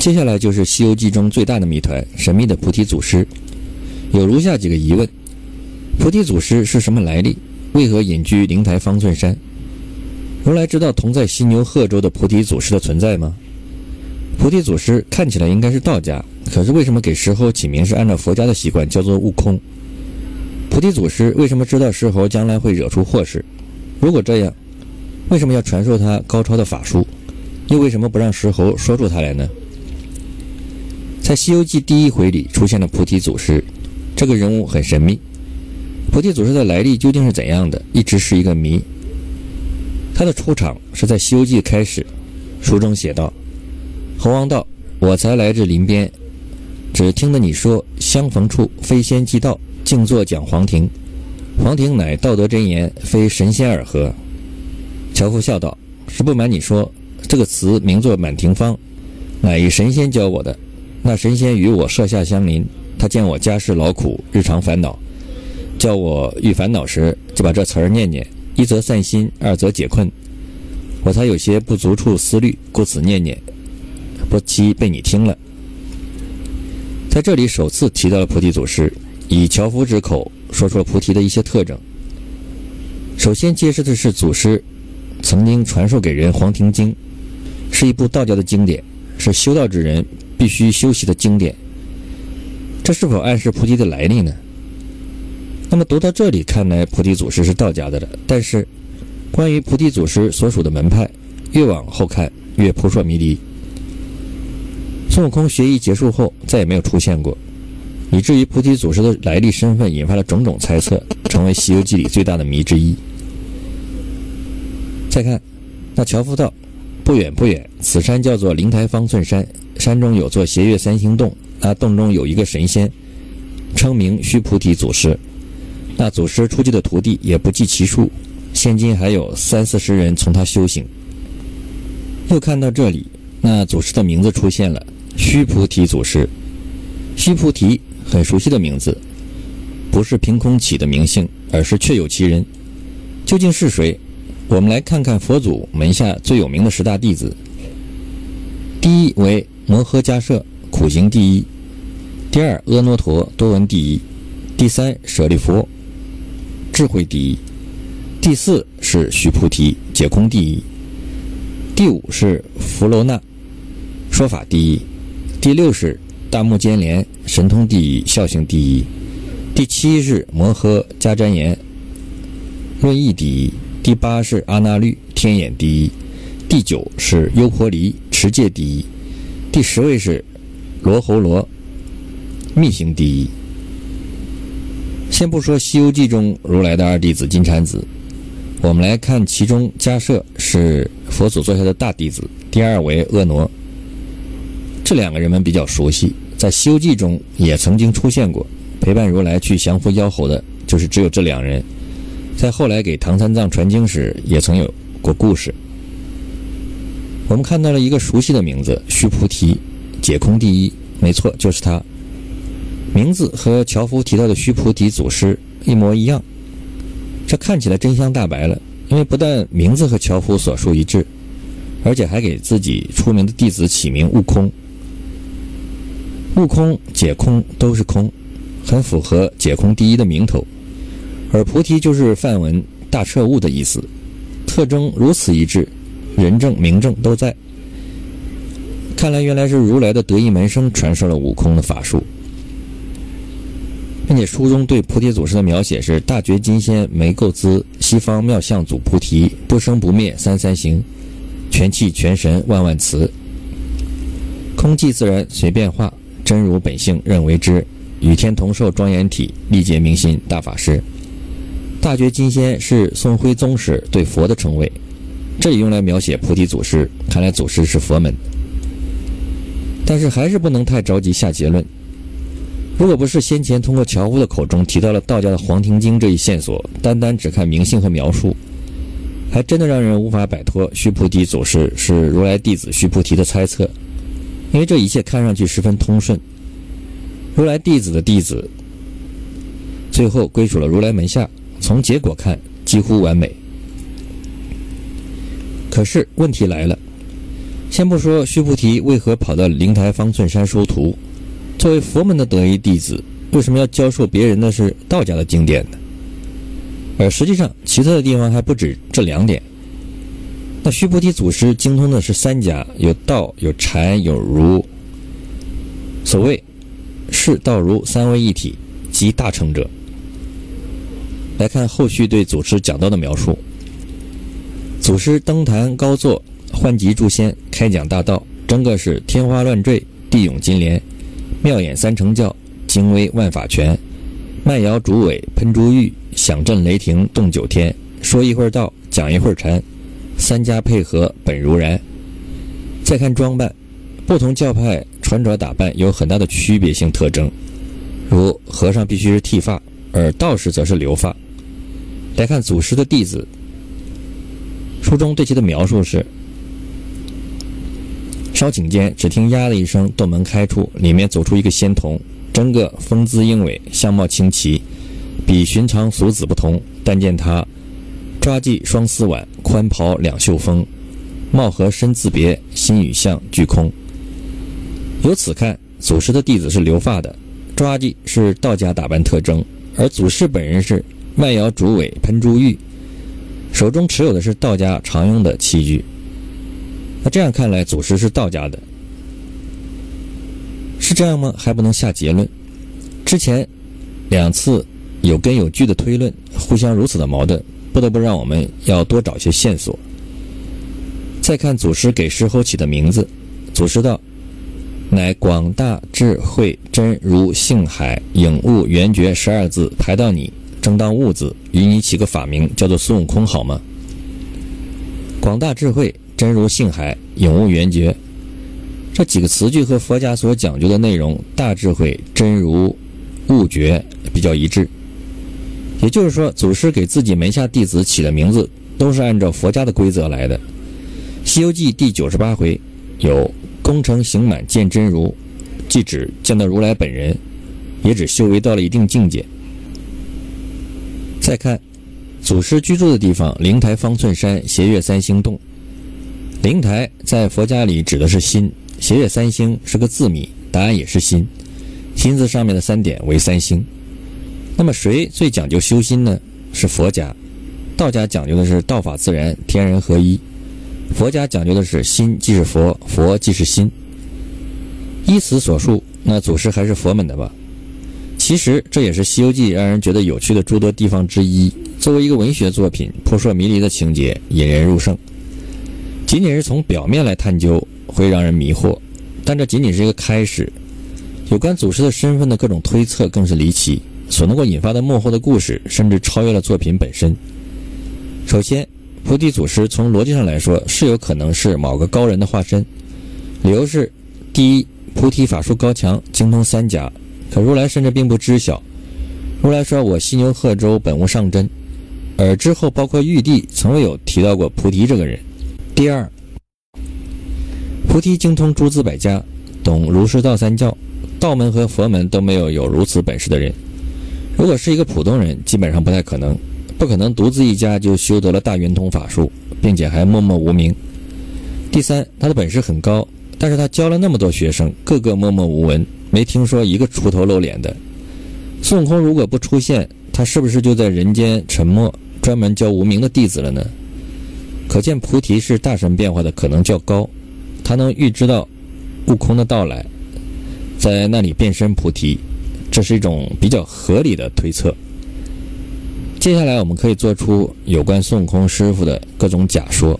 接下来就是《西游记》中最大的谜团——神秘的菩提祖师。有如下几个疑问：菩提祖师是什么来历？为何隐居灵台方寸山？如来知道同在犀牛贺州的菩提祖师的存在吗？菩提祖师看起来应该是道家，可是为什么给石猴起名是按照佛家的习惯，叫做悟空？菩提祖师为什么知道石猴将来会惹出祸事？如果这样，为什么要传授他高超的法术？又为什么不让石猴说出他来呢？在《西游记》第一回里出现了菩提祖师，这个人物很神秘。菩提祖师的来历究竟是怎样的，一直是一个谜。他的出场是在《西游记》开始，书中写道：“猴王道，我才来至林边，只听得你说相逢处非仙即道，静坐讲黄庭。黄庭乃道德真言，非神仙尔何？”樵夫笑道：“实不瞒你说，这个词名作满庭芳，乃一神仙教我的。”那神仙与我舍下相邻，他见我家世劳苦，日常烦恼，叫我遇烦恼时就把这词儿念念，一则散心，二则解困。我才有些不足处思虑，故此念念，不期被你听了。在这里首次提到了菩提祖师，以樵夫之口说出了菩提的一些特征。首先揭示的是祖师曾经传授给人《黄庭经》，是一部道教的经典，是修道之人。必须修习的经典，这是否暗示菩提的来历呢？那么读到这里，看来菩提祖师是道家的了。但是，关于菩提祖师所属的门派，越往后看越扑朔迷离。孙悟空学艺结束后，再也没有出现过，以至于菩提祖师的来历身份引发了种种猜测，成为《西游记》里最大的谜之一。再看，那樵夫道：“不远不远，此山叫做灵台方寸山。”山中有座斜月三星洞，那洞中有一个神仙，称名须菩提祖师。那祖师出去的徒弟也不计其数，现今还有三四十人从他修行。又看到这里，那祖师的名字出现了，须菩提祖师。须菩提很熟悉的名字，不是凭空起的名姓，而是确有其人。究竟是谁？我们来看看佛祖门下最有名的十大弟子。第一为。摩诃迦摄苦行第一，第二阿耨陀多闻第一，第三舍利弗智慧第一，第四是须菩提解空第一，第五是弗罗那说法第一，第六是大目犍连神通第一孝行第一，第七是摩诃迦旃延论义第一，第八是阿那律天眼第一，第九是优婆离持戒第一。第十位是罗侯罗，密行第一。先不说《西游记》中如来的二弟子金蝉子，我们来看其中迦摄是佛祖座下的大弟子，第二为婀娜。这两个人们比较熟悉，在《西游记》中也曾经出现过。陪伴如来去降服妖猴的，就是只有这两人。在后来给唐三藏传经时，也曾有过故事。我们看到了一个熟悉的名字，须菩提，解空第一，没错，就是他。名字和樵夫提到的须菩提祖师一模一样，这看起来真相大白了。因为不但名字和樵夫所述一致，而且还给自己出名的弟子起名悟空。悟空、解空都是空，很符合解空第一的名头。而菩提就是梵文大彻悟的意思，特征如此一致。人证、名证都在。看来原来是如来的得意门生传授了悟空的法术，并且书中对菩提祖师的描写是：大觉金仙没垢资，西方妙相祖菩提，不生不灭三三行，全气全神万万慈，空寂自然随变化，真如本性任为之，与天同寿庄严体，历劫明心大法师。大觉金仙是宋徽宗时对佛的称谓。这里用来描写菩提祖师，看来祖师是佛门。但是还是不能太着急下结论。如果不是先前通过樵夫的口中提到了道家的《黄庭经》这一线索，单单只看名姓和描述，还真的让人无法摆脱须菩提祖师是如来弟子须菩提的猜测。因为这一切看上去十分通顺，如来弟子的弟子最后归属了如来门下，从结果看几乎完美。可是问题来了，先不说须菩提为何跑到灵台方寸山收徒，作为佛门的得意弟子，为什么要教授别人的是道家的经典呢？而实际上，奇特的地方还不止这两点。那须菩提祖师精通的是三家，有道、有禅、有儒。所谓是道儒三位一体，即大成者。来看后续对祖师讲道的描述：祖师登坛高坐，唤集诸仙，开讲大道，整个是天花乱坠，地涌金莲，妙演三乘教，精微万法全，慢摇竹尾喷珠玉，响震雷霆动九天。说一会儿道，讲一会儿禅，三家配合本如然。再看装扮，不同教派穿着打扮有很大的区别性特征，如和尚必须是剃发，而道士则是留发。来看祖师的弟子，书中对其的描述是：稍顷间，只听“呀”的一声，洞门开处，里面走出一个仙童，整个风姿英伟，相貌清奇，比寻常俗子不同。但见他抓髻双丝挽，宽袍两袖风，貌合身自别，心与相俱空。由此看，祖师的弟子是留发的，抓髻是道家打扮特征，而祖师本人是。慢摇竹尾喷珠玉，手中持有的是道家常用的器具。那这样看来，祖师是道家的，是这样吗？还不能下结论。之前两次有根有据的推论，互相如此的矛盾，不得不让我们要多找些线索。再看祖师给石猴起的名字，祖师道：“乃广大智慧真如性海影悟圆觉十二字排到你。”正当物字，与你起个法名，叫做孙悟空，好吗？广大智慧，真如性海，永悟圆觉，这几个词句和佛家所讲究的内容——大智慧、真如、悟觉比较一致。也就是说，祖师给自己门下弟子起的名字，都是按照佛家的规则来的。《西游记》第九十八回有“功成行满见真如”，既指见到如来本人，也指修为到了一定境界。再看，祖师居住的地方灵台方寸山斜月三星洞。灵台在佛家里指的是心，斜月三星是个字谜，答案也是心。心字上面的三点为三星。那么谁最讲究修心呢？是佛家。道家讲究的是道法自然，天人合一。佛家讲究的是心即是佛，佛即是心。依此所述，那祖师还是佛门的吧？其实这也是《西游记》让人觉得有趣的诸多地方之一。作为一个文学作品，扑朔迷离的情节引人入胜。仅仅是从表面来探究，会让人迷惑。但这仅仅是一个开始。有关祖师的身份的各种推测更是离奇，所能够引发的幕后的故事，甚至超越了作品本身。首先，菩提祖师从逻辑上来说是有可能是某个高人的化身。理由是：第一，菩提法术高强，精通三甲。可如来甚至并不知晓。如来说：“我犀牛贺州本无上真。”而之后包括玉帝，从未有提到过菩提这个人。第二，菩提精通诸子百家，懂儒释道三教，道门和佛门都没有有如此本事的人。如果是一个普通人，基本上不太可能，不可能独自一家就修得了大圆通法术，并且还默默无名。第三，他的本事很高，但是他教了那么多学生，个个默默无闻。没听说一个出头露脸的。孙悟空如果不出现，他是不是就在人间沉默，专门教无名的弟子了呢？可见菩提是大神变化的可能较高，他能预知到悟空的到来，在那里变身菩提，这是一种比较合理的推测。接下来我们可以做出有关孙悟空师傅的各种假说。